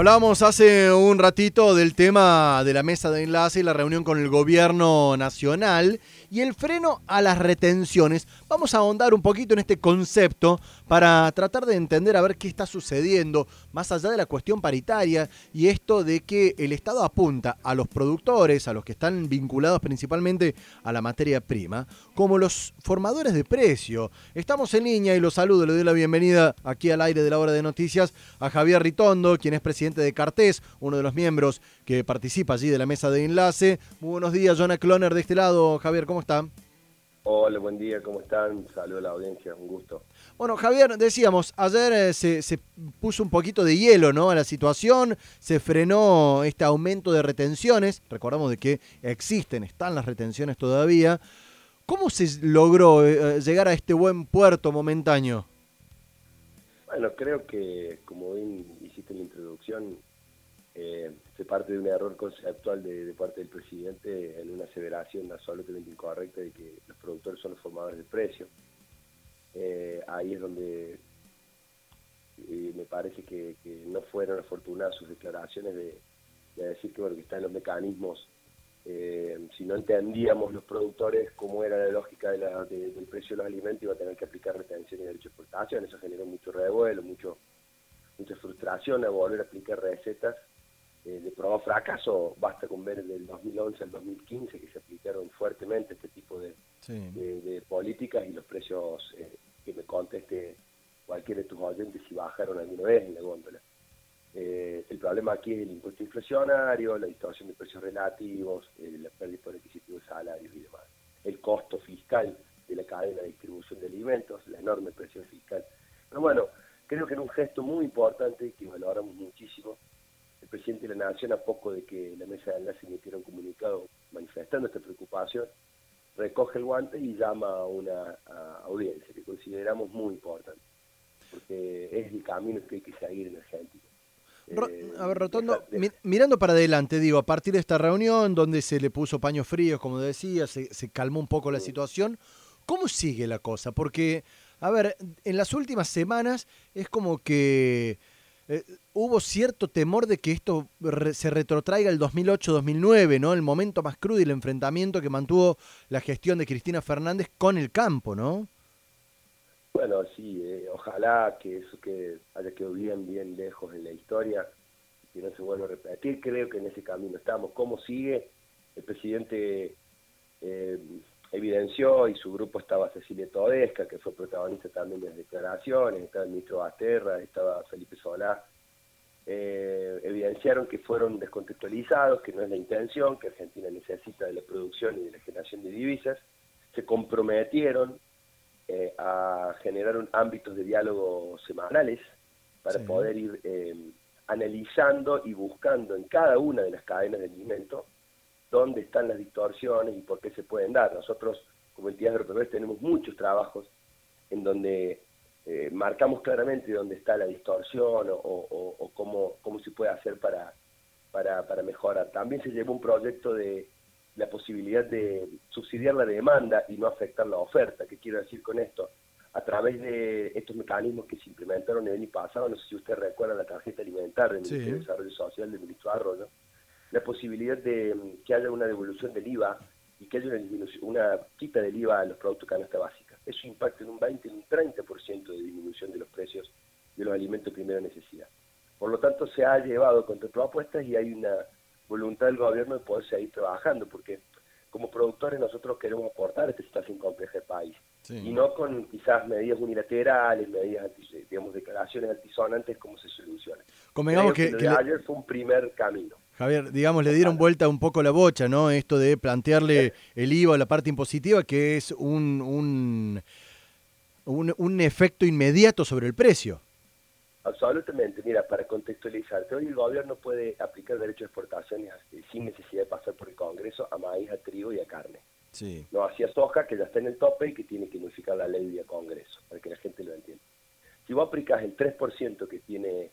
Hablábamos hace un ratito del tema de la mesa de enlace y la reunión con el gobierno nacional y el freno a las retenciones. Vamos a ahondar un poquito en este concepto para tratar de entender a ver qué está sucediendo más allá de la cuestión paritaria y esto de que el Estado apunta a los productores, a los que están vinculados principalmente a la materia prima, como los formadores de precio. Estamos en línea y los saludo, le doy la bienvenida aquí al aire de la hora de noticias a Javier Ritondo, quien es presidente de Cartés, uno de los miembros que participa allí de la mesa de enlace. Muy buenos días, Jonah Cloner de este lado. Javier, ¿cómo está? Hola, buen día, ¿cómo están? Saludos a la audiencia, un gusto. Bueno, Javier, decíamos, ayer eh, se, se, puso un poquito de hielo ¿no? a la situación, se frenó este aumento de retenciones, recordamos de que existen, están las retenciones todavía. ¿Cómo se logró eh, eh, llegar a este buen puerto momentáneo? Bueno, creo que, como bien hiciste en la introducción, se parte de un error conceptual de, de, parte del presidente en una aseveración absolutamente incorrecta de que los productores son los formadores de precios. Eh, ahí es donde eh, me parece que, no fueron afortunadas sus declaraciones de, de decir que, bueno, que están los mecanismos, eh, si no entendíamos los productores cómo era la lógica de de, del precio de los alimentos, iba a tener que aplicar retención y derecho de exportación, eso generó mucho revuelo, mucho mucha frustración a volver a aplicar recetas eh, de probado fracaso, basta con ver del 2011 al 2015 que se aplicaron fuertemente este tipo de, sí. de, de políticas y los precios eh, que me conteste cualquiera de tus oyentes si bajaron alguna vez en la góndola. Eh, el problema aquí es el impuesto inflacionario, la distorsión de precios relativos, eh, la pérdida por adquisitivo de salarios y demás. El costo fiscal de la cadena de distribución de alimentos, la enorme presión fiscal. Pero bueno, creo que era un gesto muy importante que valoramos muchísimo el presidente de la Nación, a poco de que la mesa de enlace emitiera un comunicado manifestando esta preocupación, recoge el guante y llama a una a audiencia que consideramos muy importante, porque es el camino que hay que seguir en Argentina. Eh, a ver, Rotondo, mi, mirando para adelante, digo, a partir de esta reunión donde se le puso paños fríos, como decía, se, se calmó un poco la situación, ¿cómo sigue la cosa? Porque, a ver, en las últimas semanas es como que eh, hubo cierto temor de que esto se retrotraiga el 2008-2009, ¿no? El momento más crudo y el enfrentamiento que mantuvo la gestión de Cristina Fernández con el campo, ¿no? Bueno, sí, eh, ojalá que eso que haya quedado bien, bien lejos en la historia, que no se vuelva a repetir. Creo que en ese camino estamos. ¿Cómo sigue? El presidente eh, evidenció y su grupo estaba Cecilia Todesca, que fue protagonista también de las declaraciones, estaba el ministro Basterra, estaba Felipe Solá, eh, evidenciaron que fueron descontextualizados, que no es la intención, que Argentina necesita de la producción y de la generación de divisas, se comprometieron eh, a generar un, ámbitos de diálogo semanales para sí. poder ir eh, analizando y buscando en cada una de las cadenas de alimentos dónde están las distorsiones y por qué se pueden dar. Nosotros, como entidades agropecuarias, tenemos muchos trabajos en donde eh, marcamos claramente dónde está la distorsión o, o, o cómo, cómo, se puede hacer para, para, para, mejorar. También se llevó un proyecto de la posibilidad de subsidiar la demanda y no afectar la oferta. ¿Qué quiero decir con esto? A través de estos mecanismos que se implementaron el año pasado, no sé si usted recuerda la tarjeta alimentaria del sí. Ministerio de Desarrollo Social del ministro Arroyo, la posibilidad de mm, que haya una devolución del IVA y que haya una, disminución, una quita del IVA a los productos canasta básica. Eso impacta en un 20, en un 30% de disminución de los precios de los alimentos de primera necesidad. Por lo tanto, se ha llevado contra propuestas y hay una voluntad del gobierno de poder seguir trabajando, porque como productores nosotros queremos aportar a esta situación compleja del país. Sí. Y no con quizás medidas unilaterales, medidas, digamos, declaraciones altisonantes, como se soluciona. Convengamos que, que, que, ayer fue un primer camino. Javier, digamos, le dieron vuelta un poco la bocha, ¿no? Esto de plantearle el IVA, la parte impositiva, que es un, un, un, un efecto inmediato sobre el precio. Absolutamente, mira, para contextualizarte, hoy el gobierno puede aplicar derecho de exportación sin necesidad de pasar por el Congreso a maíz, a trigo y a carne. Sí. No hacia soja, que ya está en el tope y que tiene que modificar la ley vía Congreso, para que la gente lo entienda. Si vos aplicas el 3% que tiene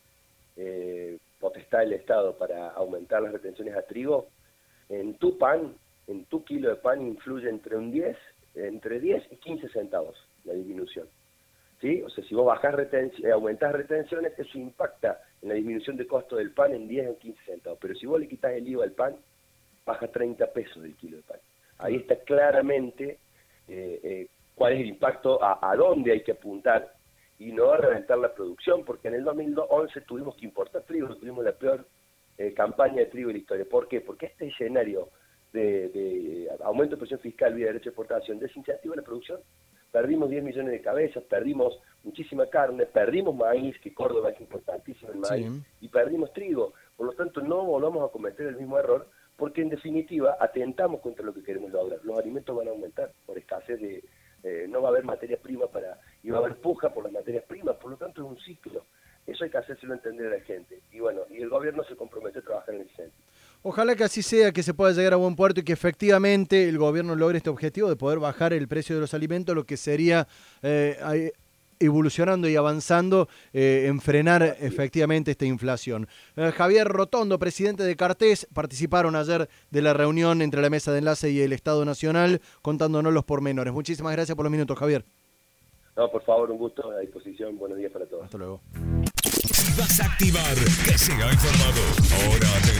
eh, potestad del Estado para aumentar las retenciones a trigo, en tu pan, en tu kilo de pan influye entre un 10, entre 10 y 15 centavos la disminución. ¿Sí? O sea, si vos bajás retenciones, eh, aumentás retenciones, eso impacta en la disminución de costo del pan en 10 o 15 centavos. Pero si vos le quitas el IVA al pan, baja 30 pesos del kilo de pan. Ahí está claramente eh, eh, cuál es el impacto, a, dónde hay que apuntar y no a reventar la producción, porque en el 2011 tuvimos que importar trigo, tuvimos la peor eh, campaña de trigo en la historia. ¿Por qué? Porque este escenario de, aumento de presión fiscal vía derecho de exportación desincentiva la producción. Perdimos 10 millones de cabezas, perdimos muchísima carne, perdimos maíz, que Córdoba es importantísimo el maíz, y perdimos trigo. Por lo tanto, no volvamos a cometer el mismo error, porque en definitiva atentamos contra lo que queremos lograr. Los alimentos van a aumentar por escasez de... Eh, no va a haber materia prima para... y va a haber puja por las materias tanto es un ciclo. Eso hay que hacérselo entender a la gente. Y bueno, y el gobierno se compromete a trabajar en ese sentido. Ojalá que así sea, que se pueda llegar a buen puerto y que efectivamente el gobierno logre este objetivo de poder bajar el precio de los alimentos, lo que sería eh, evolucionando y avanzando eh, en frenar efectivamente esta inflación. Eh, Javier Rotondo, presidente de Cartés, participaron ayer de la reunión entre la mesa de enlace y el Estado Nacional contándonos los pormenores. Muchísimas gracias por los minutos, Javier. No, por favor, un gusto, a disposición. Buenos días para todos. Hasta luego. vas a activar, que informado. Hora de